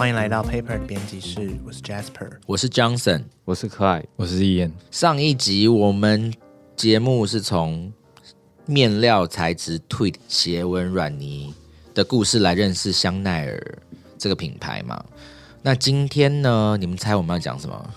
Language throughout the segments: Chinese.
欢迎来到 Paper 的编辑室，我是 Jasper。我是 Johnson。我是可爱，我是易言，上一集我们节目是从面料材质 Tweed 斜纹软泥的故事来认识香奈儿这个品牌嘛。那今天呢，你们猜我们要讲什么？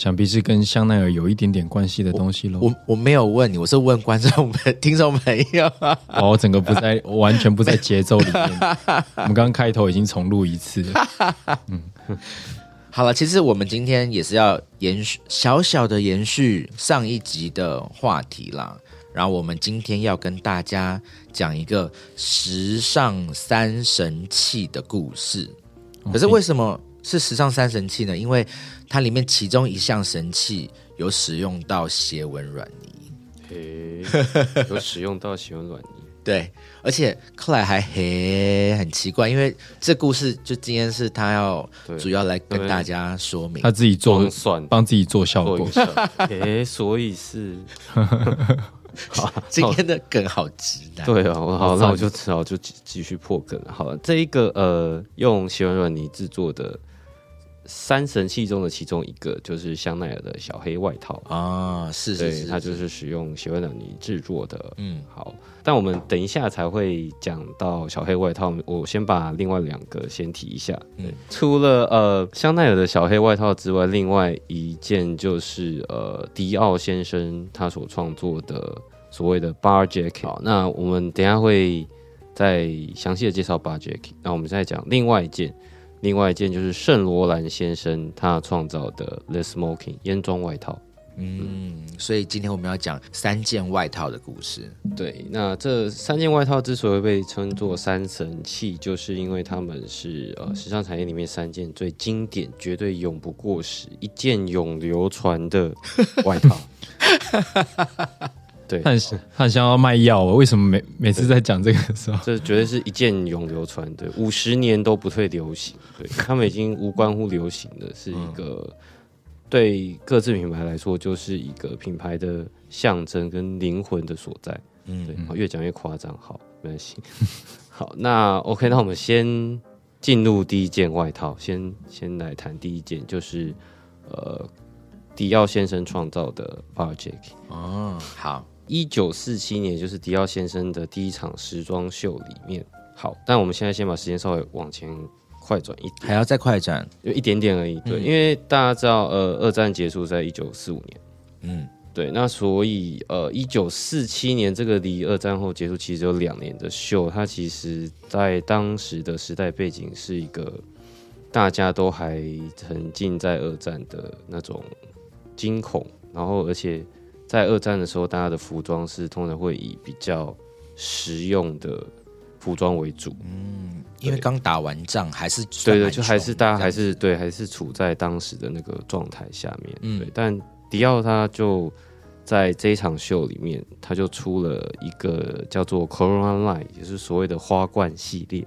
想必是跟香奈儿有一点点关系的东西喽。我我没有问你，我是问观众朋听众朋友。哦，我整个不在，我完全不在节奏里面。我们刚刚开头已经重录一次了。好了，其实我们今天也是要延续小小的延续上一集的话题啦。然后我们今天要跟大家讲一个时尚三神器的故事。可是为什么是时尚三神器呢？因为它里面其中一项神器有使用到斜纹软泥，嘿，有使用到斜纹软泥，对，而且克莱还嘿很奇怪，因为这故事就今天是他要主要来跟大家说明他。自己做装蒜帮自己做效果。做一，下，诶，所以是，好，今天的梗好直男，对啊，我好，那我就只好就继继续破梗了。好了，这一个呃，用喜欢软泥制作的三神器中的其中一个，就是香奈儿的小黑外套。啊，是是对，是，它就是使用喜欢软泥制作的。嗯好，但我们等一下才会讲到小黑外套，我先把另外两个先提一下。嗯嗯，除了呃香奈儿的小黑外套之外，另外一件就是呃迪奥先生他所创作的所谓的 bar jacket。好，那我们等一下会再详细的介绍 bar jacket。那我们再讲另外一件。另外一件就是圣罗兰先生他创造的 The Smoking 烟装外套，嗯，所以今天我们要讲三件外套的故事。对，那这三件外套之所以被称作三神器，就是因为他们是呃时尚产业里面三件最经典、绝对永不过时、一件永流传的外套。对，他很他很像要卖药哦。为什么每每次在讲这个的时候，这绝对是一件永流传对，五十年都不退流行。对他们已经无关乎流行的，是一个、对各自品牌来说，就是一个品牌的象征跟灵魂的所在。嗯对，好，越讲越夸张，好，没关系。好，那 OK，那我们先进入第一件外套，先先来谈第一件，就是呃，迪奥先生创造的 Bar Jacket。哦，好，一九四七年，就是迪奥先生的第一场时装秀里面。好，但我们现在先把时间稍微往前快转一点，还要再快转。就一点点而已。对，嗯因为大家知道，呃，二战结束在一九四五年。嗯对，那所以呃，一九四七年这个离二战后结束其实有两年的秀，它其实在当时的时代背景是一个大家都还沉浸在二战的那种惊恐，然后而且在二战的时候，大家的服装是通常会以比较实用的服装为主。嗯，因为刚打完仗，还是对对，就还是大家还是对，还是处在当时的那个状态下面。嗯对，但迪奥他就在这一场秀里面，他就出了一个叫做 Corona Line，也就是所谓的花冠系列。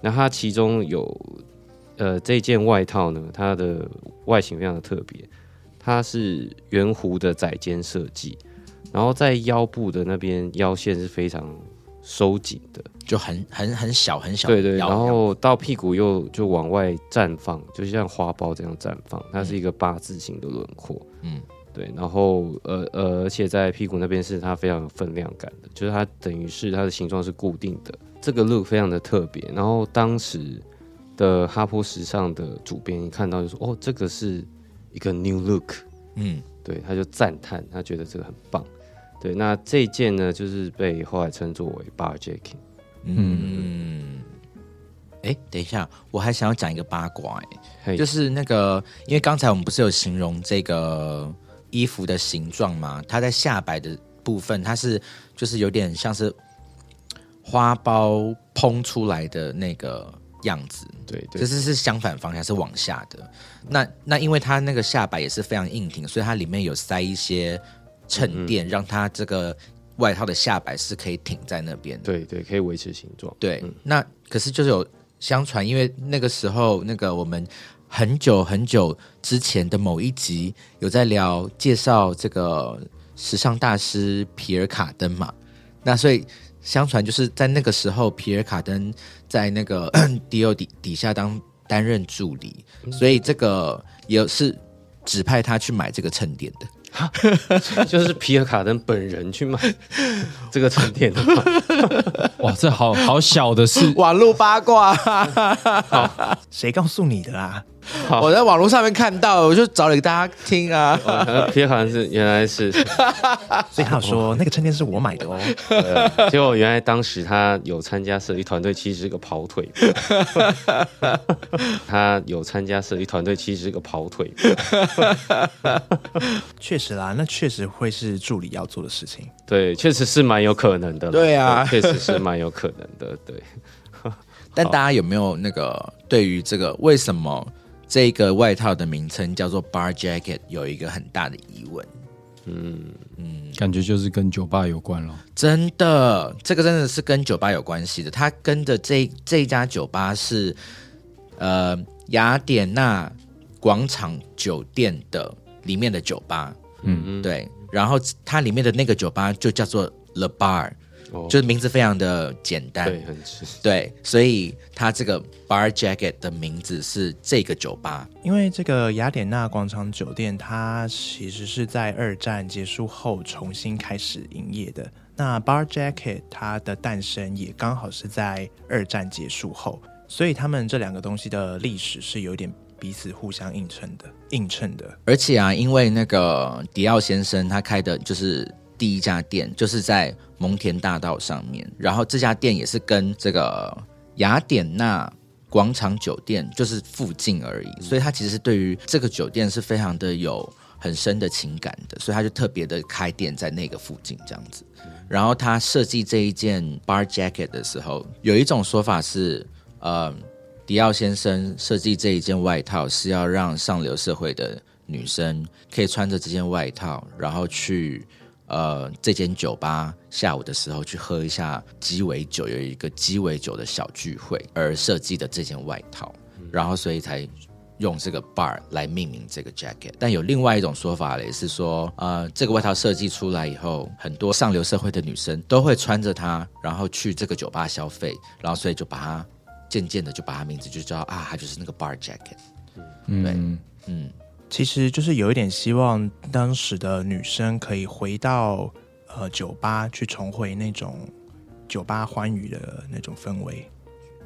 那它其中有呃这件外套呢，它的外形非常的特别，它是圆弧的窄肩设计，然后在腰部的那边腰线是非常收紧的。就很很很小很小对对，然后到屁股又就往外绽放，就像花苞这样绽放，它是一个八字形的轮廓。嗯对，然后呃呃，而且在屁股那边是它非常有分量感的，就是它等于是它的形状是固定的，这个 look 非常的特别。然后当时的哈坡时尚的主编一看到就说：“哦，这个是一个 new look。”嗯对，他就赞叹，他觉得这个很棒。对，那这一件呢，就是被后来称作为 bar jacket。嗯。哎，等一下，我还想要讲一个八卦、哎，嘿就是那个，因为刚才我们不是有形容这个衣服的形状吗？它在下摆的部分，它是就是有点像是花苞蓬出来的那个样子，对对这是是相反方向，是往下的。那那因为它那个下摆也是非常硬挺，所以它里面有塞一些衬垫，让它这个外套的下摆是可以挺在那边的。对对，可以维持形状。对，那可是就是有相传，因为那个时候那个我们很久很久之前的某一集有在聊介绍这个时尚大师皮尔卡登嘛，那所以相传就是在那个时候，皮尔卡登在那个迪奥底底下当担任助理，所以这个也是指派他去买这个衬垫的。就是皮尔卡登本人去买 这个沉淀的吗？哇，这好好小的事，网络八卦，谁告诉你的啊？我在网络上面看到，我就找给大家听啊。哦皮好像是原来是，所以他有说那个衬垫是我买的哦。呃结果原来当时他有参加设计团队，其实是个跑腿。他有参加设计团队，其实是个跑腿。确实啦，那确实会是助理要做的事情。对，确实是蛮有可能的啦。对啊确实是蛮有可能的。对，但大家有没有那个对于这个为什么这个外套的名称叫做 bar jacket 有一个很大的疑问？嗯嗯感觉就是跟酒吧有关了。真的，这个真的是跟酒吧有关系的。他跟的这这家酒吧是呃雅典娜广场酒店的里面的酒吧，嗯，对。然后它里面的那个酒吧就叫做 The Bar，、哦就是名字非常的简单，对，很是对，所以它这个 Bar Jacket 的名字是这个酒吧。因为这个雅典娜广场酒店，它其实是在二战结束后重新开始营业的。那 Bar Jacket 它的诞生也刚好是在二战结束后，所以他们这两个东西的历史是有点彼此互相映衬的，映衬的。而且啊，因为那个迪奥先生他开的就是第一家店，就是在蒙田大道上面，然后这家店也是跟这个雅典娜广场酒店就是附近而已，所以他其实对于这个酒店是非常的有很深的情感的，所以他就特别的开店在那个附近这样子。然后他设计这一件 bar jacket 的时候，有一种说法是，呃，迪奥先生设计这一件外套是要让上流社会的女生可以穿着这件外套，然后去呃这间酒吧下午的时候去喝一下鸡尾酒，有一个鸡尾酒的小聚会而设计的这件外套，然后所以才用这个 bar 来命名这个 jacket。但有另外一种说法嘞，是说呃这个外套设计出来以后，很多上流社会的女生都会穿着它，然后去这个酒吧消费，然后所以就把它渐渐的就把它名字就叫啊，它就是那个 bar jacket。嗯，嗯，其实就是有一点希望当时的女生可以回到呃酒吧去重回那种酒吧欢愉的那种氛围。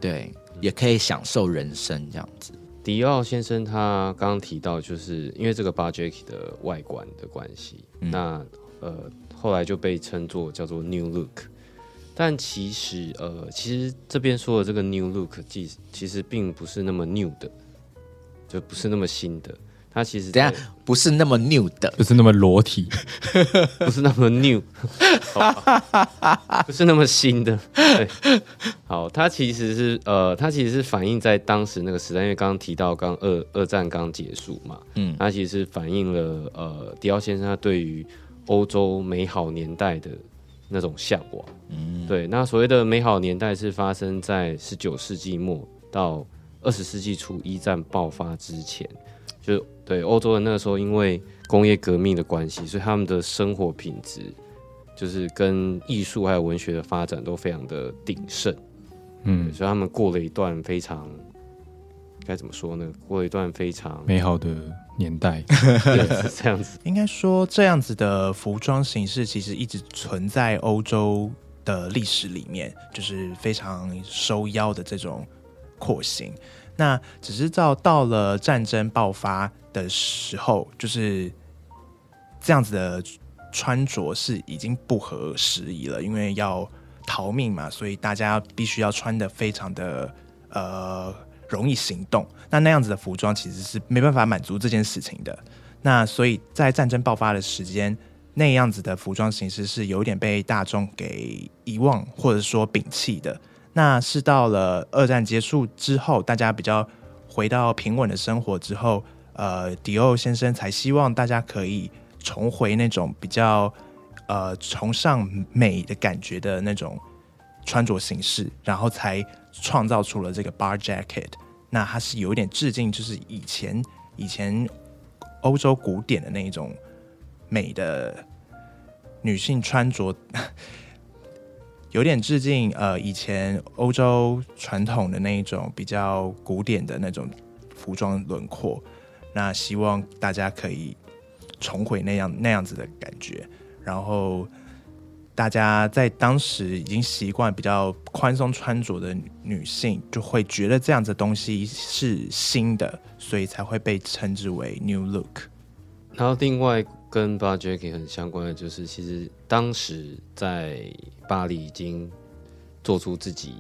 对，也可以享受人生这样子。迪奥先生他刚刚提到，就是因为这个 Bar Jacket 的外观的关系，那呃后来就被称作叫做 New Look。但其实呃，其实这边说的这个 New Look，其其实并不是那么 new 的，就不是那么新的。它其实等下不是那么 new 的，不是那么裸体，不是那么 new，不是那么新的。对，好，它其实是呃，它其实是反映在当时那个时代，因为刚刚提到刚二二战刚结束嘛，嗯。嗯，它其实是反映了呃迪奥先生他对于欧洲美好年代的那种向往。嗯，对，那所谓的美好年代是发生在十九世纪末到二十世纪初一战爆发之前，就是对欧洲人那个时候因为工业革命的关系，所以他们的生活品质就是跟艺术还有文学的发展都非常的鼎盛，嗯，所以他们过了一段非常该怎么说呢？过了一段非常美好的年代。对是这样子，应该说，这样子的服装形式其实一直存在欧洲的历史里面，就是非常收腰的这种廓形。那只是到到了战争爆发的时候，就是这样子的穿着是已经不合时宜了，因为要逃命嘛，所以大家必须要穿的非常的呃容易行动。那那样子的服装其实是没办法满足这件事情的。那所以在战争爆发的时间，那样子的服装形式是有点被大众给遗忘或者说摒弃的。那是到了二战结束之后，大家比较回到平稳的生活之后，呃，迪奥先生才希望大家可以重回那种比较呃崇尚美的感觉的那种穿着形式，然后才创造出了这个 bar jacket。那它是有一点致敬，就是以前以前欧洲古典的那一种美的女性穿着，有点致敬呃以前欧洲传统的那一种比较古典的那种服装轮廓。那希望大家可以重回那样那样子的感觉，然后大家在当时已经习惯比较宽松穿着的女性，就会觉得这样子的东西是新的，所以才会被称之为 new look。然后另外跟 Bar Jacket 很相关的就是，其实当时在巴黎已经做出自己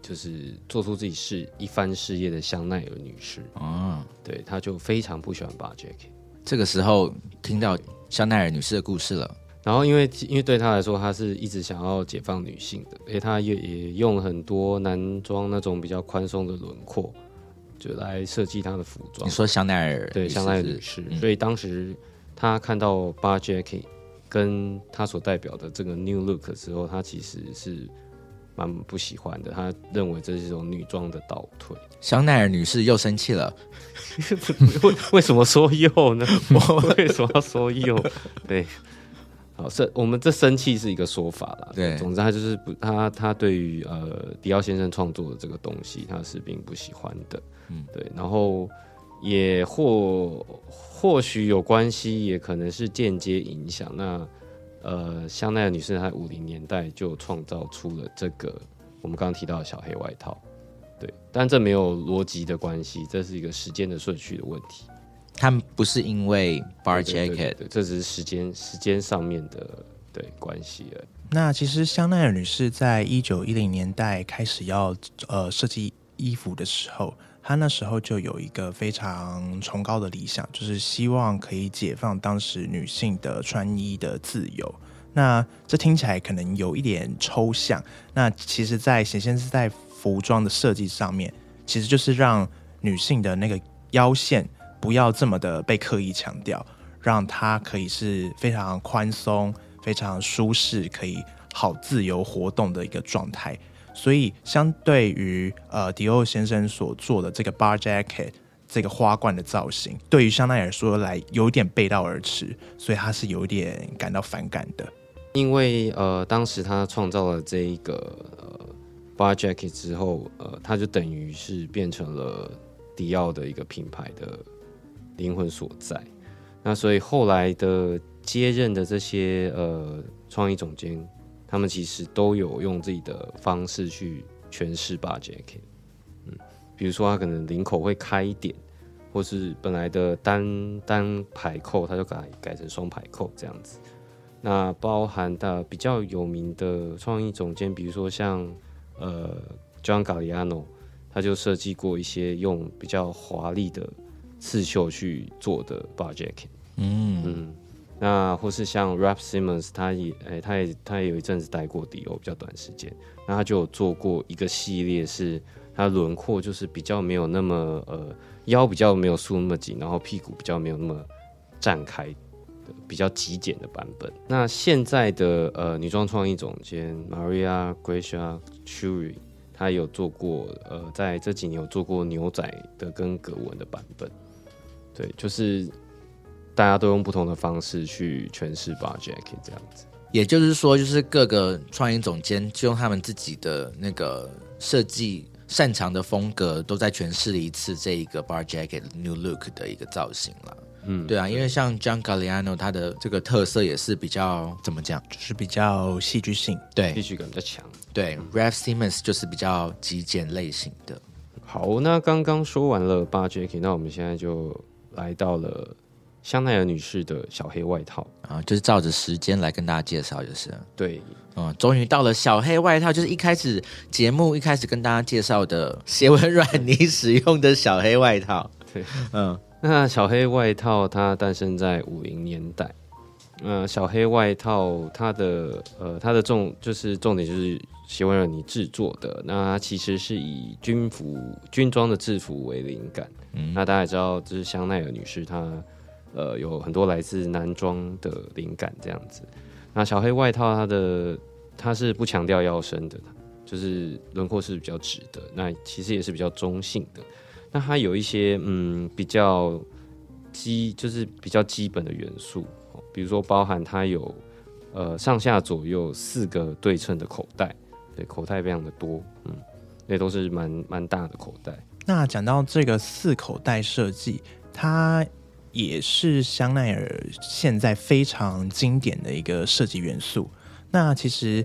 就是做出自己事一番事业的香奈儿女士，啊，对，她就非常不喜欢 Bar Jacket。这个时候听到香奈儿女士的故事了。然后因为因为对她来说，她是一直想要解放女性的，而且她也也用了很多男装那种比较宽松的轮廓，就来设计她的服装你。说香奈儿对香奈儿是女士，嗯所以当时她看到 Bar Jacket 跟他所代表的这个 New Look 的时候，她其实是蛮不喜欢的，他认为这是一种女装的倒退。香奈儿女士又生气了。为 为什么说又呢？我为什么要说又？对，好，这我们这生气是一个说法啦。对总之他就是不，他他对于呃迪奥先生创作的这个东西，他是并不喜欢的。嗯嗯，对，然后也或或许有关系，也可能是间接影响。那呃，香奈儿女士在五零年代就创造出了这个我们刚刚提到的小黑外套。对，但这没有逻辑的关系，这是一个时间的顺序的问题。他们不是因为 bar jacket，这只是时间时间上面的对关系而已。那其实香奈儿女士在一九一零年代开始要呃设计衣服的时候，她那时候就有一个非常崇高的理想，就是希望可以解放当时女性的穿衣的自由。那这听起来可能有一点抽象，那其实，在显现是在服装的设计上面，其实就是让女性的那个腰线不要这么的被刻意强调，让它可以是非常宽松、非常舒适，可以好自由活动的一个状态。所以，相对于呃迪奥先生所做的这个 bar jacket 这个花冠的造型，对于香奈儿说来有点背道而驰，所以他是有点感到反感的。因为呃，当时他创造了这一个呃 bar jacket 之后，呃，他就等于是变成了迪奥的一个品牌的灵魂所在。那所以后来的接任的这些呃创意总监，他们其实都有用自己的方式去诠释 bar jacket。嗯，比如说他可能领口会开一点，或是本来的单单排扣，他就改改成双排扣这样子。那包含的比较有名的创意总监，比如说像呃 John Galliano，他就设计过一些用比较华丽的刺绣去做的 bar jacket。嗯，嗯，那或是像 Rap Simmons，他也诶、他也他也有一阵子待过迪欧，比较短时间。那他就有做过一个系列，是他轮廓就是比较没有那么呃腰比较没有束那么紧，然后屁股比较没有那么绽开比较极简的版本。那现在的呃女装创意总监 Maria Gracia Churi，她有做过呃在这几年有做过牛仔的跟格纹的版本。对，就是大家都用不同的方式去诠释 bar jacket 这样子。也就是说，就是各个创意总监就用他们自己的那个设计擅长的风格，都在诠释了一次这一个 bar jacket new look 的一个造型了。嗯，对啊，因为像 John Galliano 他的这个特色也是比较怎么讲？就是比较戏剧性。对戏剧感比较强。对 r a f Simmons 就是比较极简类型的。好，那刚刚说完了 bar jacket，那我们现在就来到了香奈儿女士的小黑外套。啊，就是照着时间来跟大家介绍，就是，对，嗯，终于到了小黑外套，就是一开始节目一开始跟大家介绍的 斜纹软泥使用的小黑外套。对，嗯，那小黑外套它诞生在五零年代。呃，小黑外套它的呃它的重就是重点就是斜纹软泥制作的，那它其实是以军服军装的制服为灵感。嗯那大家也知道，就是香奈儿女士她呃有很多来自男装的灵感这样子。那小黑外套它的它是不强调腰身的，就是轮廓是比较直的，那其实也是比较中性的。那它有一些嗯比较基，就是比较基本的元素，比如说包含它有呃上下左右四个对称的口袋，对，口袋非常的多，嗯，那都是蛮蛮大的口袋。那讲到这个四口袋设计，它也是香奈儿现在非常经典的一个设计元素。那其实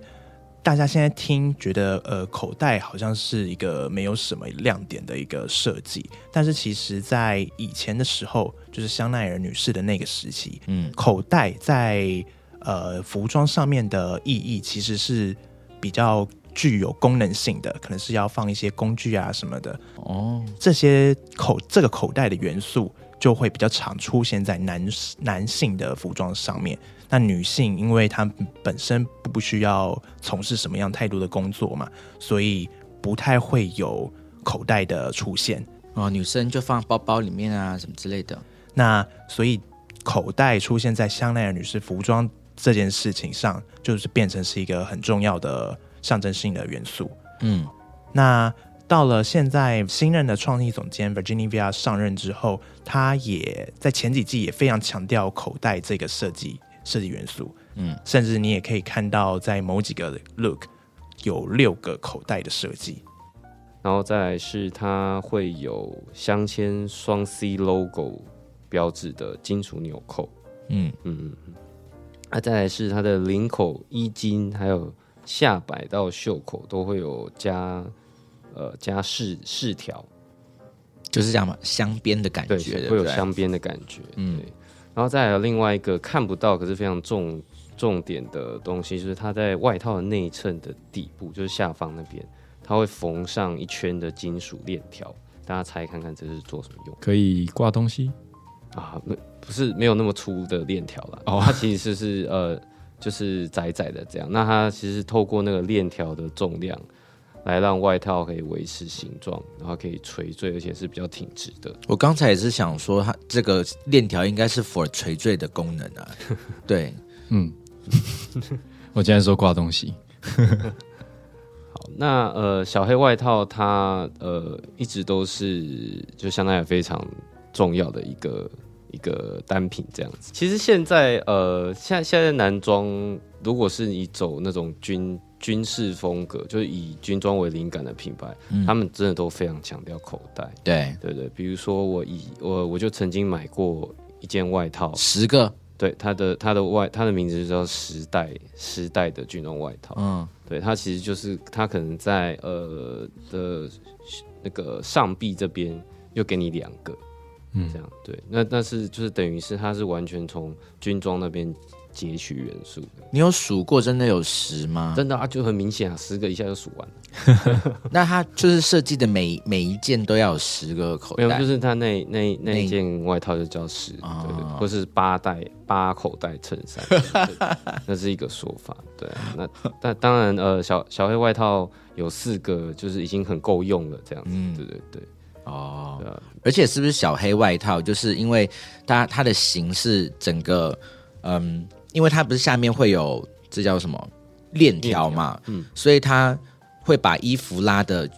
大家现在听觉得，呃，口袋好像是一个没有什么亮点的一个设计，但是其实在以前的时候，就是香奈儿女士的那个时期，嗯口袋在呃服装上面的意义其实是比较具有功能性的，可能是要放一些工具啊什么的。哦，这些口这个口袋的元素就会比较常出现在男男性的服装上面。那女性，因为她本身不需要从事什么样态度的工作嘛，所以不太会有口袋的出现。哦，女生就放包包里面啊，什么之类的。那所以口袋出现在香奈儿女士服装这件事情上，就是变成是一个很重要的象征性的元素。嗯那到了现在，新任的创意总监 Virginia 上任之后，他也在前几季也非常强调口袋这个设计设计元素，嗯，甚至你也可以看到在某几个 look 有六个口袋的设计。然后再来是它会有镶嵌双 C logo 标志的金属纽扣，嗯。嗯嗯嗯，啊，再来是它的领口、衣襟，还有下摆到袖口都会有加呃加饰饰条，就是这样嘛，镶边的感，觉，对会有镶边的感觉，嗯对。然后再有另外一个看不到可是非常重重点的东西，就是它在外套的内衬的底部，就是下方那边，它会缝上一圈的金属链条。大家猜看看这是做什么用可以挂东西。啊？没不是没有那么粗的链条了，哦它其实是是呃就是窄窄的这样。那它其实透过那个链条的重量。来让外套可以维持形状，然后可以垂坠，而且是比较挺直的。我刚才也是想说，它这个链条应该是 for 垂坠的功能啊。对，嗯，我今天说挂东西。好，那呃，小黑外套它呃一直都是就相当于非常重要的一个一个单品这样子。其实现在呃，现在现在男装如果是你走那种军军事风格，就是以军装为灵感的品牌，嗯。他们真的都非常强调口袋。对，对对，比如说我以我我就曾经买过一件外套，十个，对它的它的外它的名字就叫时代时代的军装外套。嗯。对，它其实就是它可能在呃的那个上臂这边又给你两个，嗯。这样。对，那但是就是等于是它是完全从军装那边截取元素的，你有数过真的有十吗？真的啊，就很明显啊，十个一下就数完了，那它就是设计的每每一件都要有十个口没有，袋，就是它那那那那一件外套就叫十，哦。对对，或是八袋八口袋衬衫，那是一个说法，对。啊，那那当然呃小小黑外套有四个，就是已经很够用了，这样子，嗯。对对对，哦。对啊，而且是不是小黑外套？就是因为它它的形是整个，嗯，因为它不是下面会有这叫什么链条嘛，嗯。所以它会把衣服拉的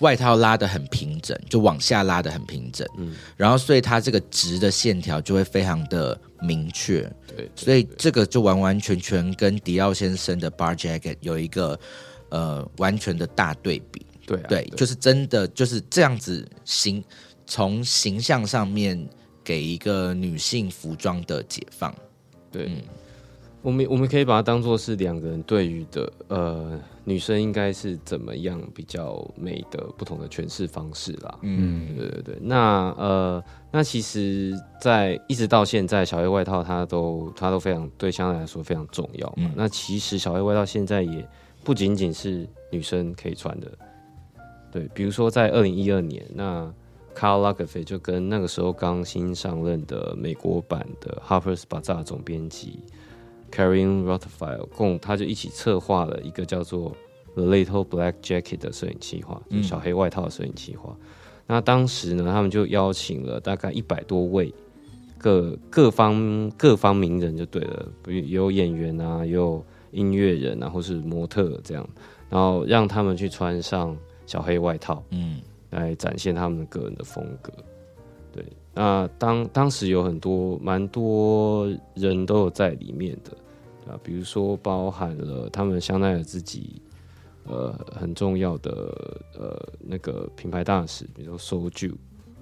外套拉的很平整，就往下拉的很平整，嗯。然后所以它这个直的线条就会非常的明确，对对所以这个就完完全全跟迪奥先生的 Bar Jacket 有一个呃完全的大对比。对啊，对，就是真的就是这样子形，从形象上面给一个女性服装的解放。对，嗯我们我们可以把它当做是两个人对于的呃女生应该是怎么样比较美的不同的诠释方式啦。嗯嗯，对对对，那呃，那其实，在一直到现在，小黑外套它都它都非常对香奈来说非常重要嘛。嗯那其实小黑外套现在也不仅仅是女生可以穿的，对，比如说在二零一二年，那 Carl Lagerfeld 就跟那个时候刚新上任的美国版的 Harper's Bazaar 总编辑 Karen Rothfeld 共，他就一起策划了一个叫做 The Little Black Jacket 的摄影计划，就小黑外套的摄影计划。那当时呢，他们就邀请了大概一百多位各各方各方名人，就对了，比如有演员啊，也有音乐人啊，或是模特这样，然后让他们去穿上小黑外套，嗯来展现他们个人的风格。对，那当当时有很多蛮多人都有在里面的，啊，比如说包含了他们香奈儿自己呃很重要的呃那个品牌大使，比如说 Soju，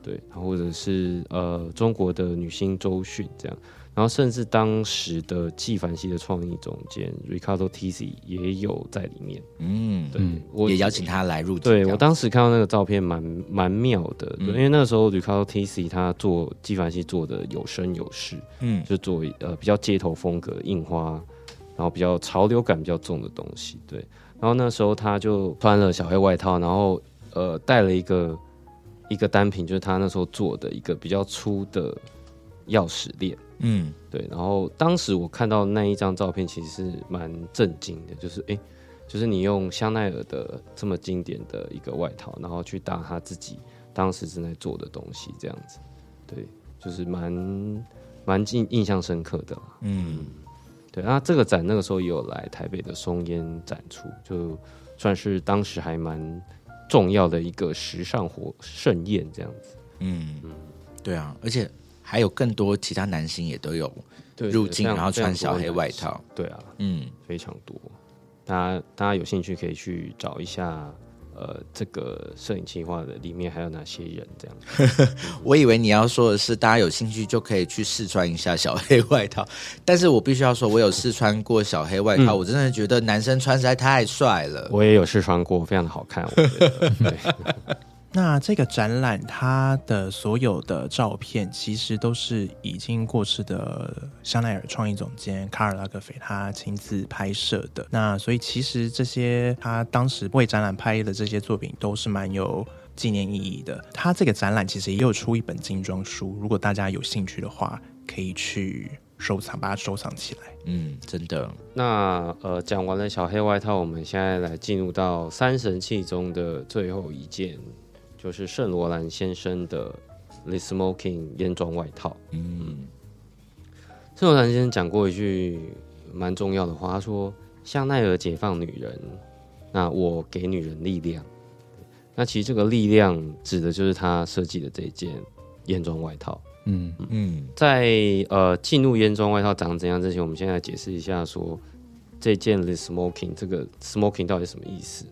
对，或者是呃中国的女星周迅这样，然后甚至当时的纪梵希的创意总监 Ricardo Tisi 也有在里面，嗯，对、嗯我也邀请他来入境。对我当时看到那个照片蛮蛮妙的，因为那个时候 Ricardo Tisi 他做纪梵希做的有声有势，嗯就做呃比较街头风格印花，然后比较潮流感比较重的东西，对。然后那时候他就穿了小黑外套，然后呃带了一个一个单品，就是他那时候做的一个比较粗的钥匙链。嗯对，然后当时我看到那一张照片，其实是蛮震惊的，就是哎，就是你用香奈儿的这么经典的一个外套，然后去搭他自己当时正在做的东西，这样子，对，就是蛮蛮印印象深刻的。嗯对，那这个展那个时候也有来台北的松烟展出，就算是当时还蛮重要的一个时尚活盛宴这样子。嗯，对啊，而且还有更多其他男星也都有，入境，然后穿小黑外套。对啊，嗯，非常多。大家大家有兴趣可以去找一下，呃，这个摄影计划的里面还有哪些人这样。我以为你要说的是，大家有兴趣就可以去试穿一下小黑外套，但是我必须要说，我有试穿过小黑外套，嗯我真的觉得男生穿实在太帅了。我也有试穿过，非常的好看，我觉得。对，那这个展览它的所有的照片，其实都是已经过世的香奈儿创意总监卡尔拉格菲他亲自拍摄的。那所以其实这些他当时为展览拍的这些作品，都是蛮有纪念意义的。他这个展览其实也有出一本精装书，如果大家有兴趣的话，可以去收藏，把它收藏起来。嗯，真的，那呃，讲完了小黑外套，我们现在来进入到三神器中的最后一件，就是圣罗兰先生的 The Smoking 烟装外套。嗯圣罗兰先生讲过一句蛮重要的话，他说：“香奈儿解放女人，那我给女人力量。”那其实这个力量指的就是他设计的这件烟装外套。嗯嗯在呃进入烟装外套长怎样之前，我们先来解释一下说这件 the smoking 这个 smoking 到底什么意思？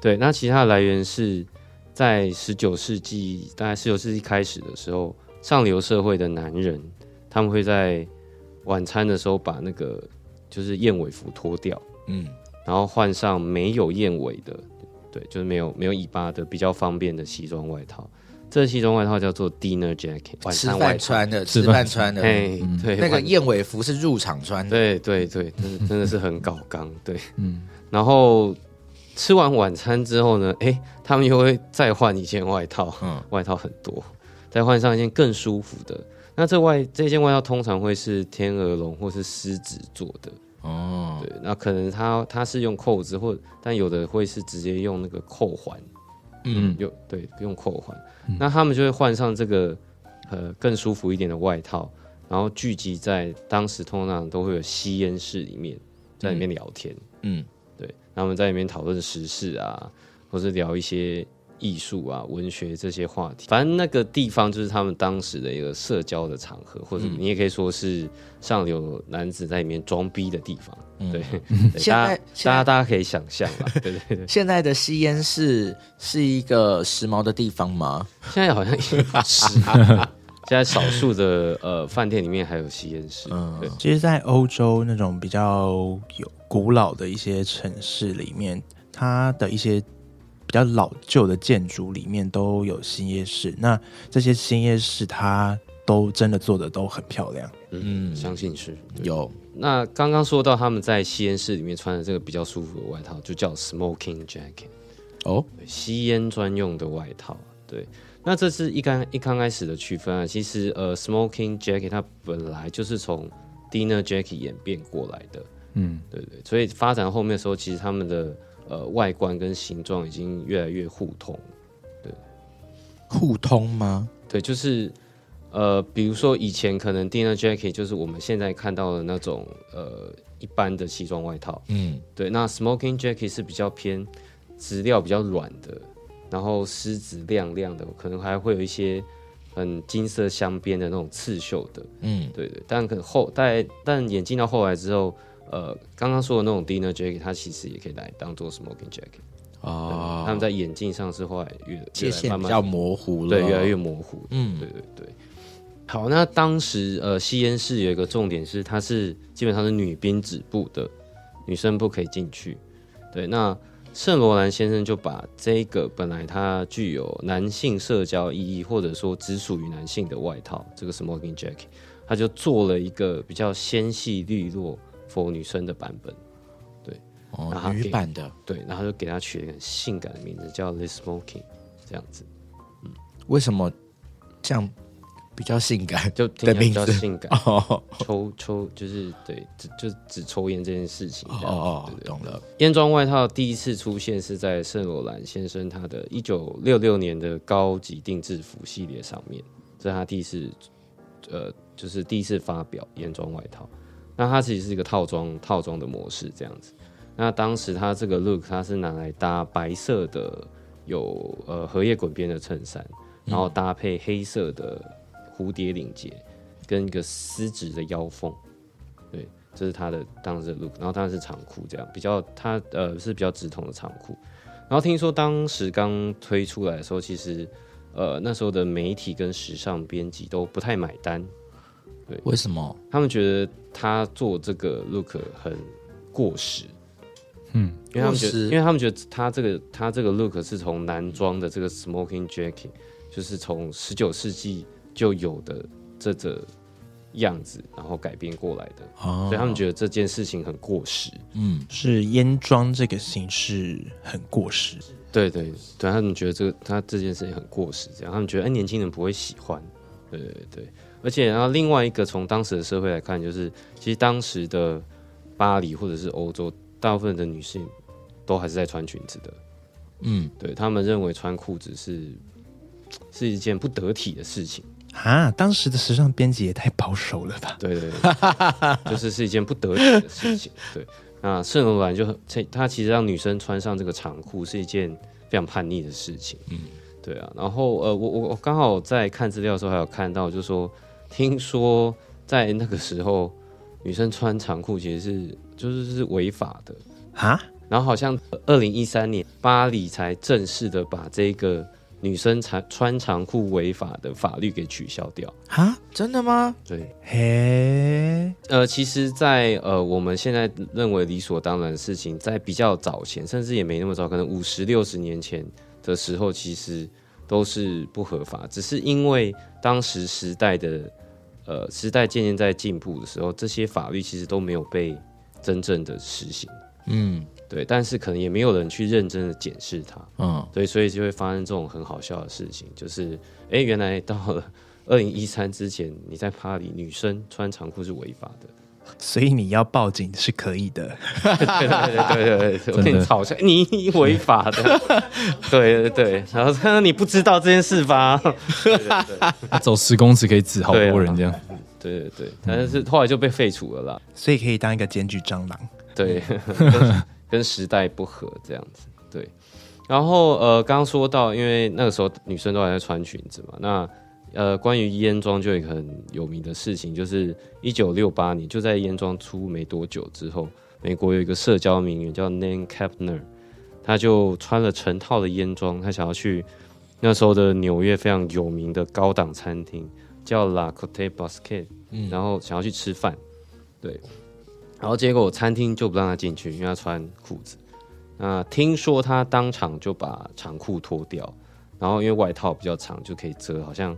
对，那其实它的来源是在十九世纪，大概十九世纪开始的时候，上流社会的男人他们会在晚餐的时候把那个就是燕尾服脱掉，嗯然后换上没有燕尾的，对，就是没有没有尾巴的比较方便的西装外套。这个西装外套叫做 dinner jacket，晚吃餐外套。饭穿的，吃吃饭饭穿的，哎，对，那个燕尾服是入场穿的。对对对，真的真的是很搞刚，对。嗯然后吃完晚餐之后呢，哎，他们又会再换一件外套，嗯。外套很多，再换上一件更舒服的。那这外这件外套通常会是天鹅绒或是狮子做的，哦，对。那可能它它是用扣子，或但有的会是直接用那个扣环，嗯。用对用扣环，那他们就会换上这个呃更舒服一点的外套，然后聚集在当时通常都会有吸烟室里面，在里面聊天，嗯。对，他们在里面讨论时事啊，或是聊一些艺术啊、文学这些话题。反正那个地方就是他们当时的一个社交的场合，或者你也可以说是上流男子在里面装逼的地方。嗯 对，对现在大家大家大家可以想象吧，对对对。现在的吸烟室是一个时髦的地方吗？现在好像也不是，现在少数的呃饭店里面还有吸烟室。嗯对，其实，在欧洲那种比较有古老的一些城市里面，它的一些比较老旧的建筑里面都有新夜市。那这些新夜市，它都真的做的都很漂亮。嗯，嗯相信是有，那刚刚说到他们在吸烟室里面穿的这个比较舒服的外套，就叫 smoking jacket，哦，吸烟专用的外套。对，那这是一刚一刚开始的区分啊。其实呃，smoking jacket 它本来就是从 dinner jacket 演变过来的，嗯对对。所以发展后面的时候，其实他们的呃外观跟形状已经越来越互通。对互通吗？对，就是呃，比如说以前可能 dinner jacket 就是我们现在看到的那种呃一般的西装外套，嗯对，那 smoking jacket 是比较偏质料比较软的，然后丝质亮亮的，可能还会有一些很金色镶边的那种刺绣的，嗯对对。但可能后但但演进到后来之后，呃，刚刚说的那种 dinner jacket，它其实也可以来当做 smoking jacket。哦，他们在眼镜上是后来越界限比较模糊了，对，越来越模糊。嗯对对对。好，那当时呃，吸烟室有一个重点是，它是基本上是女兵止步的，女生不可以进去。对，那圣罗兰先生就把这个本来它具有男性社交意义，或者说只属于男性的外套，这个 smoking jacket，他就做了一个比较纤细利落 for 女生的版本。哦然后，给女版的，对，然后就给他取了一个很性感的名字，叫 The Smoking，这样子嗯为什么这样比较性感？就听起来比较性感。哦抽抽就是对，只就只抽烟这件事情。哦哦对，对懂了。烟装外套第一次出现是在圣罗兰先生他的一九六六年的高级定制服系列上面，这是他第一次，呃，就是第一次发表烟装外套。那它其实是一个套装套装的模式这样子。那当时它这个 look 它是拿来搭白色的有呃荷叶滚边的衬衫，然后搭配黑色的蝴蝶领结跟一个丝质的腰封，对，这是它的当时的 look。然后当然是长裤这样，比较它呃是比较直筒的长裤。然后听说当时刚推出来的时候，其实呃那时候的媒体跟时尚编辑都不太买单，为什么？他们觉得他做这个 look 很过时，嗯，因为他们觉得，因为他们觉得他这个他这个 look 是从男装的这个 smoking jacket，就是从十九世纪就有的这个样子，然后改编过来的，哦。所以他们觉得这件事情很过时。嗯，是烟装这个形式很过时。对对对，他们觉得这个他这件事情很过时，这样他们觉得哎年轻人不会喜欢，对对对，而且然后另外一个从当时的社会来看，就是其实当时的巴黎或者是欧洲，大部分的女性都还是在穿裙子的，嗯，对他们认为穿裤子是是一件不得体的事情，啊，当时的时尚编辑也太保守了吧？对对对，就是是一件不得体的事情。对，那圣罗兰就很，这他其实让女生穿上这个长裤是一件非常叛逆的事情。嗯，对啊。然后呃，我我我刚好在看资料的时候还有看到，就是说听说在那个时候女生穿长裤其实是就是是违法的。啊，然后好像二零一三年巴黎才正式的把这个女生穿穿长裤违法的法律给取消掉。啊，真的吗？对，嘿，呃，其实在，呃我们现在认为理所当然的事情，在比较早前，甚至也没那么早，可能五十六十年前的时候，其实都是不合法。只是因为当时时代的，呃，时代渐渐在进步的时候，这些法律其实都没有被真正的实行。嗯对，但是可能也没有人去认真的检视它。嗯，对，所以就会发生这种很好笑的事情，就是哎，原来到了二零一三之前，你在巴黎女生穿长裤是违法的。所以你要报警是可以的。对对对对对，我跟你吵架，你违法的。对对对，然后他说你不知道这件事吧？他走十公尺可以指好多人这样。对对对，但是后来就被废除了啦。所以可以当一个检举蟑螂。对，跟时代不合这样子。对，然后呃，刚刚说到，因为那个时候女生都还在穿裙子嘛，那呃，关于烟装就有一个很有名的事情，就是一九六八年，就在烟庄出没多久之后，美国有一个社交名媛叫 Nan Kapner，她就穿了成套的烟装，她想要去那时候的纽约非常有名的高档餐厅叫 La Cote Basket，、嗯然后想要去吃饭，对。然后结果餐厅就不让她进去，因为她穿裤子。那听说她当场就把长裤脱掉，然后因为外套比较长，就可以遮，好像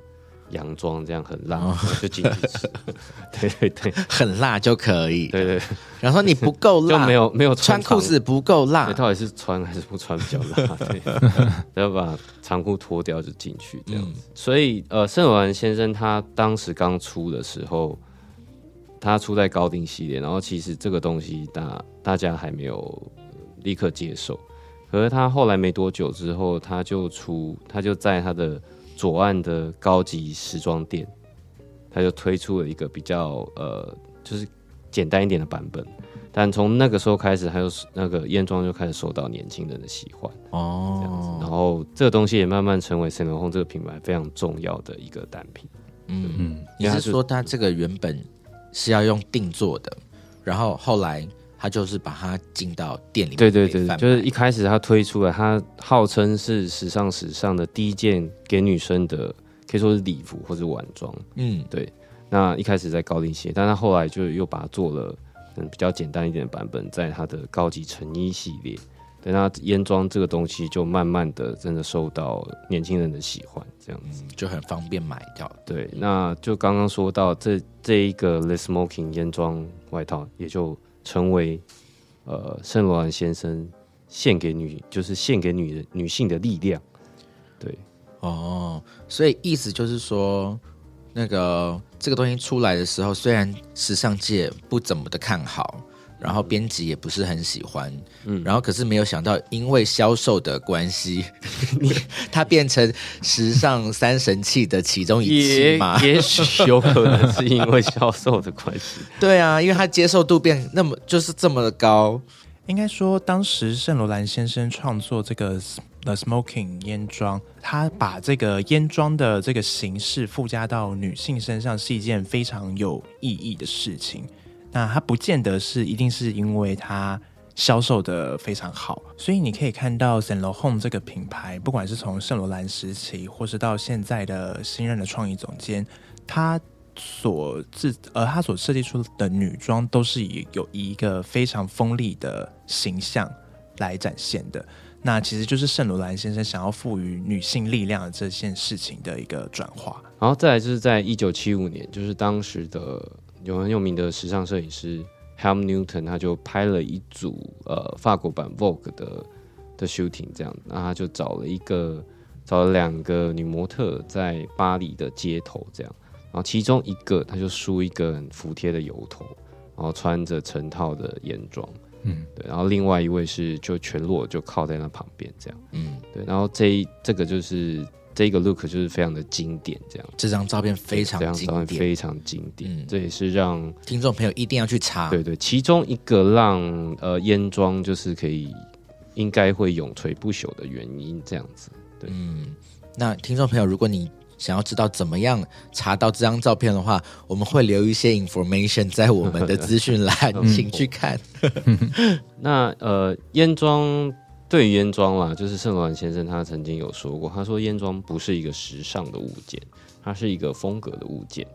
洋装这样很辣，就进去吃。对对对很辣就可以。对对，然后你不够辣，就没有没有穿裤子不够对，辣。到底是穿还是不穿比较辣？对，要把长裤脱掉就进去这样子。所以呃，圣罗兰先生他当时刚出的时候，他出在高定系列，然后其实这个东西大大家还没有呃立刻接受。可是他后来没多久之后，他就出，他就在他的左岸的高级时装店，他就推出了一个比较呃，就是简单一点的版本。但从那个时候开始，还有那个烟装就开始受到年轻人的喜欢，这样子。哦，然后这个东西也慢慢成为 Saint Laurent 这个品牌非常重要的一个单品。嗯，嗯，你是说它这个原本是要用定做的，然后后来他就是把它进到店里面，对对对，就是一开始他推出了，他号称是时尚史上的第一件给女生的，可以说是礼服或者晚装。嗯，对。那一开始在高定鞋，但他后来就又把它做了嗯比较简单一点的版本，在他的高级成衣系列。对，那烟装这个东西就慢慢的真的受到年轻人的喜欢，这样子就很方便买掉。对，那就刚刚说到这这一个 Le Smoking 烟装外套，也就成为呃圣罗兰先生献给女，就是献给女人女性的力量。对，哦，所以意思就是说，那个这个东西出来的时候，虽然时尚界不怎么的看好。然后编辑也不是很喜欢，嗯，然后可是没有想到，因为销售的关系，它变成时尚三神器的其中一器嘛？也许有可能是因为销售的关系。对啊，因为它接受度变那么就是这么的高。应该说，当时圣罗兰先生创作这个 The Smoking 烟妆，他把这个烟装的这个形式附加到女性身上，是一件非常有意义的事情。那它不见得是一定是因为它销售的非常好，所以你可以看到 Saint Laurent 这个品牌，不管是从圣罗兰时期，或是到现在的新任的创意总监，他所制呃他所设计出的女装，都是以有一个非常锋利的形象来展现的。那其实就是圣罗兰先生想要赋予女性力量的这件事情的一个转化。然后再来就是在一九七五年，就是当时的。有很有名的时尚摄影师 Helm Newton，他就拍了一组呃法国版 Vogue 的的 shooting，这样，那他就找了一个找了两个女模特在巴黎的街头这样，然后其中一个他就梳一个很服帖的油头，然后穿着成套的眼妆，嗯，对，然后另外一位是就全裸就靠在那旁边这样，嗯，对，然后这这个就是。这个 look 就是非常的经典，这样这张照片非常经典，非常经典。这也是让听众朋友一定要去查。对对，其中一个让呃烟妆就是可以应该会永垂不朽的原因，这样子。对，嗯，那听众朋友，如果你想要知道怎么样查到这张照片的话，我们会留一些 information 在我们的资讯栏，请去看。那呃烟妆。对于烟装啦，就是圣罗兰先生他曾经有说过，他说烟装不是一个时尚的物件，它是一个风格的物件。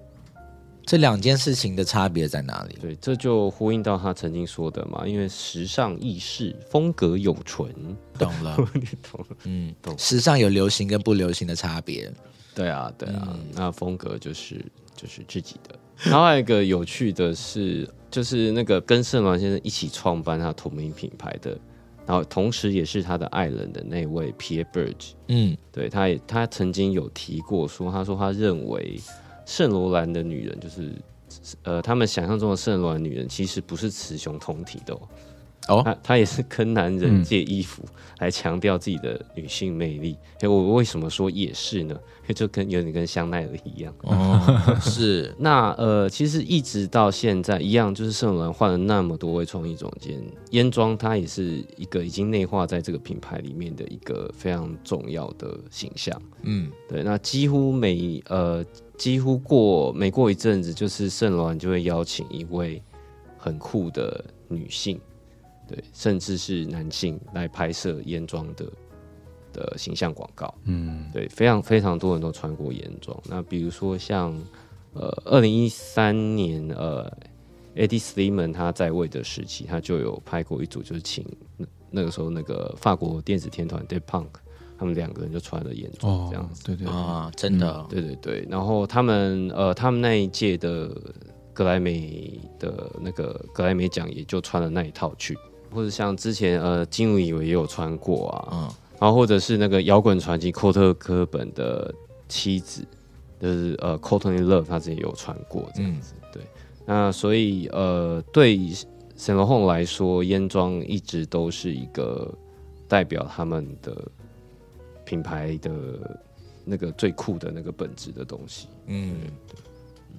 这两件事情的差别在哪里？对，这就呼应到他曾经说的嘛，因为时尚易逝，风格永存。懂了，懂了，嗯，懂。时尚有流行跟不流行的差别。对啊，对啊，那风格就是就是自己的。然后还有一个有趣的是，就是那个跟圣罗兰先生一起创办他同名品牌的。然后，同时也是他的爱人的那位 Pierre Berge，嗯，对，他也他曾经有提过说，他说他认为圣罗兰的女人就是，呃，他们想象中的圣罗兰女人其实不是雌雄同体的。哦，他他也是跟男人借衣服来强调自己的女性魅力。哎，我为什么说也是呢？就跟有点跟香奈儿一样。哦，是。那呃，其实一直到现在一样，就是圣罗兰换了那么多位创意总监，烟妆它也是一个已经内化在这个品牌里面的一个非常重要的形象。嗯，对。那几乎每呃，几乎过每过一阵子，就是圣罗兰就会邀请一位很酷的女性。对，甚至是男性来拍摄烟妆的的形象广告，嗯，对，非常非常多人都穿过烟妆。那比如说像呃，二零一三年呃，Eddie Sliman 他在位的时期，他就有拍过一组，就是请那个时候那个法国电子天团 Deep Punk，他们两个人就穿了眼妆这样子，对对啊，真的，对对对。然后他们呃，他们那一届的格莱美的那个格莱美奖也就穿了那一套去。或者像之前呃，金武以为也有穿过啊，嗯，然后或者是那个摇滚传奇寇特科本的妻子，就是呃，Courtney Love，他自己有穿过这样子，对。那所以呃，对 Saint Laurent 来说，烟妆一直都是一个代表他们的品牌的那个最酷的那个本质的东西，嗯。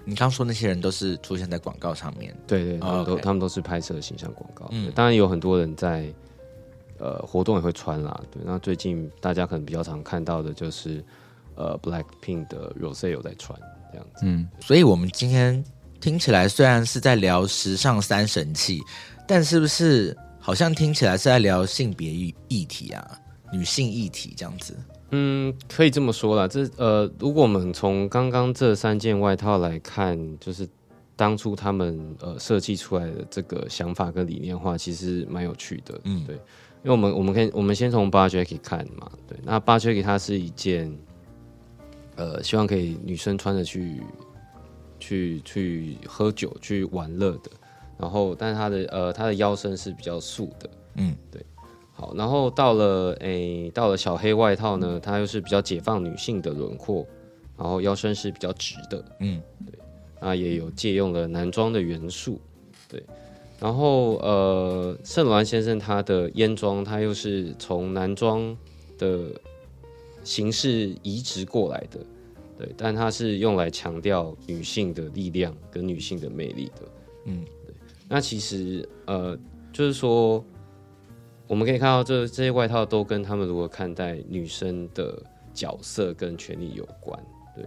你刚说那些人都是出现在广告上面，对对，他们都他们都是拍摄形象广告。嗯，当然有很多人在呃活动也会穿啦。对，那最近大家可能比较常看到的就是呃 Black Pink 的 Rose 有在穿这样子。嗯，所以我们今天听起来虽然是在聊时尚三神器，但是不是好像听起来是在聊性别议议题啊，女性议题这样子？嗯，可以这么说啦。这呃，如果我们从刚刚这三件外套来看，就是当初他们呃设计出来的这个想法跟理念的话，其实蛮有趣的。嗯嗯，对，因为我们我们可以我们先从 a j a c k 看嘛，对，那 a j a c k 它是一件呃，希望可以女生穿着去去去喝酒去玩乐的，然后但是它的呃它的腰身是比较素的，嗯，对。好，然后到了诶，到了小黑外套呢，它又是比较解放女性的轮廓，然后腰身是比较直的，嗯，那也有借用了男装的元素，对。然后呃，圣罗兰先生他的烟装，他又是从男装的形式移植过来的，对，但它是用来强调女性的力量跟女性的魅力的，嗯，对。那其实呃，就是说，我们可以看到这这些外套都跟他们如何看待女生的角色跟权利有关，对。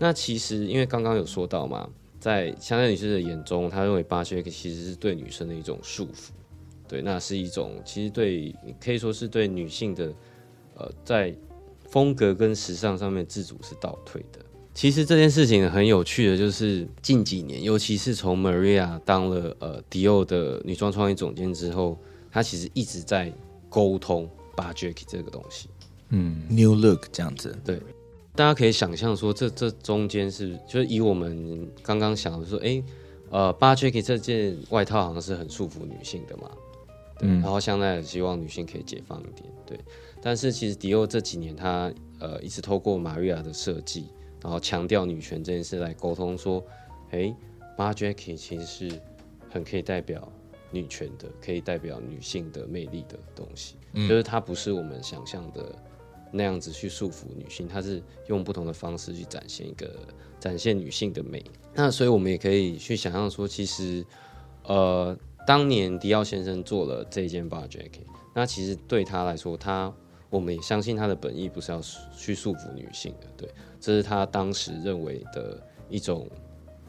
那其实因为刚刚有说到嘛，在香奈女士的眼中，她认为八缺其实是对女生的一种束缚，对，那是一种其实对可以说是对女性的呃在风格跟时尚上面自主是倒退的。其实这件事情很有趣的，就是近几年，尤其是从 Maria 当了呃迪奥的女装创意总监之后，她其实一直在沟通 budget 这个东西。嗯，New look 这样子，对。大家可以想象说这，这中间是就是以我们刚刚想的说，哎，呃，八 Jacky 这件外套好像是很束缚女性的嘛，对，嗯。然后香奈儿希望女性可以解放一点，对，但是其实迪奥这几年他呃一直透过玛瑞亚的设计，然后强调女权这件事来沟通说，哎，八 Jacky 其实是很可以代表女权的，可以代表女性的魅力的东西，就是它不是我们想象的。那样子去束缚女性，它是用不同的方式去展现一个展现女性的美。那所以我们也可以去想象说，其实呃，当年迪奥先生做了这一件 bar jacket，那其实对他来说，他我们也相信他的本意不是要去束缚女性的，对，这是他当时认为的一种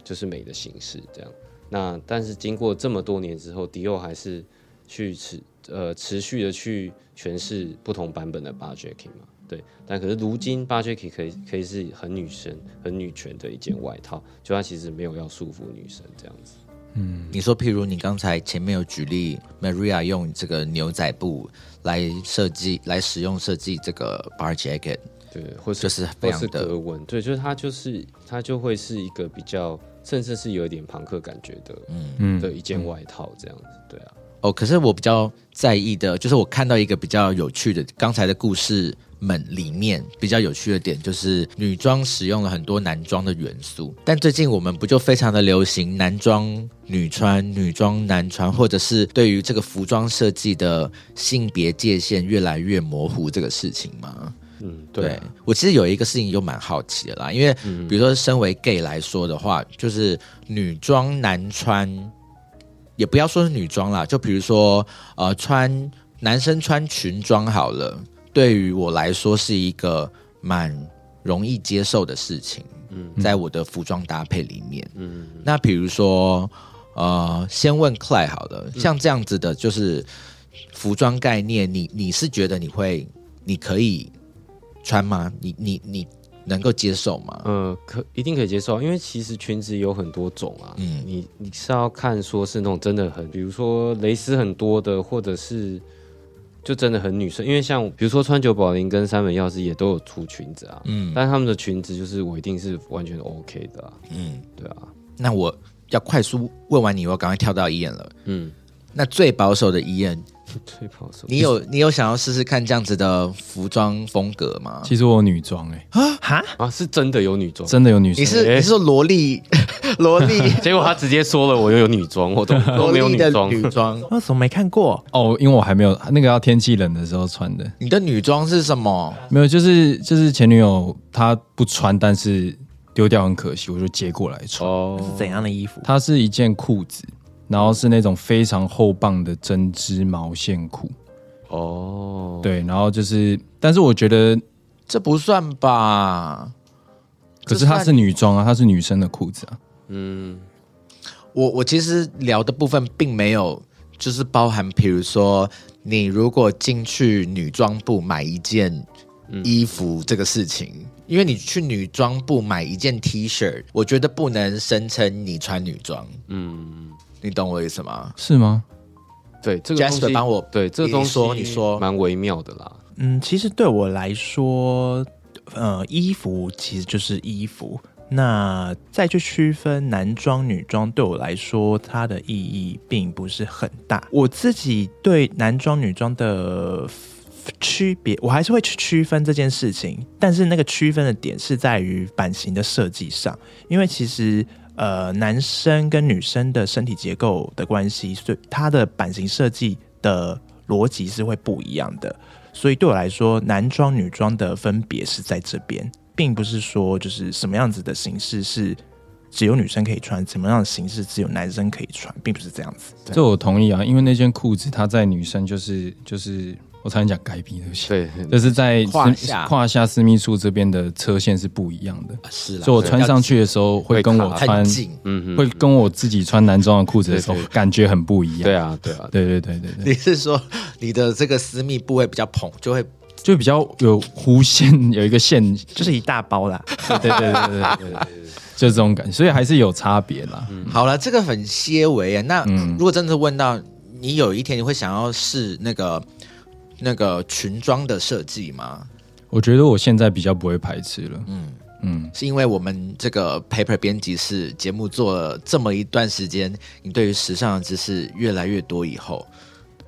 就是美的形式，这样。那但是经过这么多年之后，迪奥还是去持呃持续的去诠释不同版本的 bar jacket 嘛。对，但可是如今八 Jacky 可以可以是很女生、很女权的一件外套，就它其实没有要束缚女生这样子。嗯你说，譬如你刚才前面有举例，Maria 用这个牛仔布来设计、来使用设计这个 bar jacket，对，或是就是非或是常的格纹，对，就是它就是它就会是一个比较，甚至是有一点朋克感觉的，嗯的一件外套这样子。对啊，哦，可是我比较在意的，就是我看到一个比较有趣的，刚才的故事们里面比较有趣的点，就是女装使用了很多男装的元素，但最近我们不就非常的流行男装女穿、女装男穿，或者是对于这个服装设计的性别界限越来越模糊这个事情吗？嗯，对我其实有一个事情就蛮好奇的啦，因为嗯。比如说身为 gay 来说的话，就是女装男穿，也不要说是女装啦，就比如说呃穿男生穿裙装好了，对于我来说是一个蛮容易接受的事情。嗯。在我的服装搭配里面，嗯，那比如说呃，先问 Clay 好了，像这样子的，就是服装概念，你你是觉得你会你可以穿吗？你你你能够接受吗？呃，可一定可以接受，因为其实裙子有很多种啊。嗯你你是要看说是那种真的很，比如说蕾丝很多的，或者是就真的很女生，因为像比如说川久保玲跟三本耀司也都有出裙子啊，嗯但他们的裙子就是我一定是完全 OK 的、啊，嗯，对啊，那我要快速问完你，我赶快跳到伊眼了。嗯，那最保守的伊眼，你有你有想要试试看这样子的服装风格吗？其实我有女装哎，哈，啊？是真的有女装，真的有女装你。是你是说萝莉 萝莉结果他直接说了我又有女装，我都 都萝没有莉的女装。女装？我怎么没看过？哦，因为我还没有那个要天气冷的时候穿的，你的女装是什么？没有，就是就是前女友她不穿，但是丢掉很可惜，我就接过来穿。哦是怎样的衣服？它是一件裤子，然后是那种非常厚棒的针织毛线裤，哦，对，然后就是，但是我觉得，这不算吧？可是它是女装啊，它是女生的裤子啊，嗯，我我其实聊的部分并没有，就是包含，比如说你如果进去女装部买一件衣服这个事情，因为你去女装部买一件 T 恤，我觉得不能声称你穿女装，嗯，你懂我意思吗？是吗？对，这个东 Jasper 西帮我对这个东西说你说蛮微妙的啦。嗯，其实对我来说，呃，衣服其实就是衣服。那再去区分男装、女装，对我来说，它的意义并不是很大。我自己对男装、女装的区别，我还是会去区分这件事情。但是那个区分的点是在于版型的设计上，因为其实呃，男生跟女生的身体结构的关系，所以它的版型设计的逻辑是会不一样的。所以对我来说，男装、女装的分别是在这边，并不是说就是什么样子的形式是只有女生可以穿，什么样的形式只有男生可以穿，并不是这样子。这我同意啊，因为那件裤子它在女生就是就是我差点讲改皮，对不起，对，就是在私胯下。胯下私密处这边的车线是不一样的，是啦，所以我穿上去的时候会跟我很穿紧。嗯哼，会跟我自己穿男装的裤子的时候感觉很不一样。对啊，对啊，对对对对对，你是说你的这个私密部位比较蓬，就会就比较有弧线，有一个线，就是一大包啦，对对对对对对。對，就这种感觉，所以还是有差别啦。好了，这个很些微啊。那、嗯。如果真的问到你有一天你会想要试那个那个裙装的设计吗？我觉得我现在比较不会排斥了。嗯，嗯，是因为我们这个 paper 编辑室节目做了这么一段时间，你对于时尚的知识越来越多以后，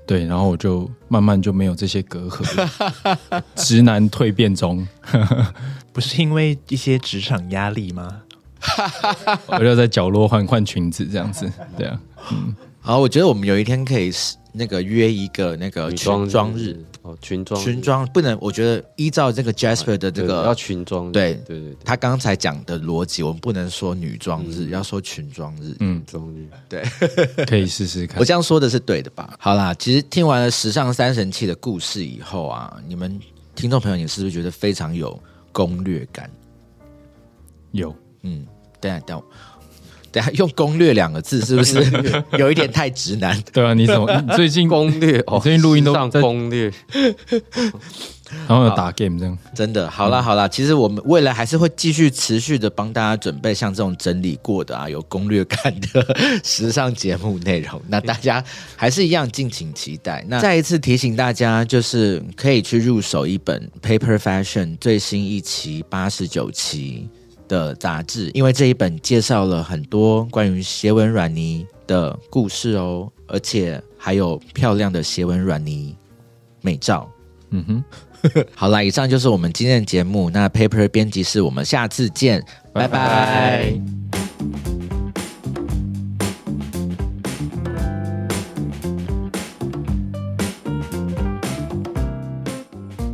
对，然后我就慢慢就没有这些隔阂，直男蜕变中，不是因为一些职场压力吗？我就在角落换换裙子这样子。对啊，嗯好，我觉得我们有一天可以是那个约一个那个女裙装日，哦，裙装裙装不能，我觉得依照这个 Jasper 的这个要个裙装日，对对对对，他刚才讲的逻辑，我们不能说女装日，要说裙装日。嗯，装日，可以试试看我。这样说的是对的吧？好啦，其实听完了时尚三神器的故事以后啊，你们听众朋友，你是不是觉得非常有攻略感？有，嗯，等一下等下等一下用“攻略”两个字是不是 有一点太直男？对啊，你怎么 你最近攻略哦，最近录音都上攻略，然后有打 game 这样？真的，好啦好啦，其实我们未来还是会继续持续的帮大家准备像这种整理过的啊，有攻略感的时尚节目内容。那大家还是一样敬请期待。那再一次提醒大家，就是可以去入手一本 Paper Fashion 最新一期八十九期的杂志，因为这一本介绍了很多关于斜纹软泥的故事哦，而且还有漂亮的斜纹软泥美照。嗯哼。好啦，以上就是我们今天的节目。那 Paper 编辑室，我们下次见，拜拜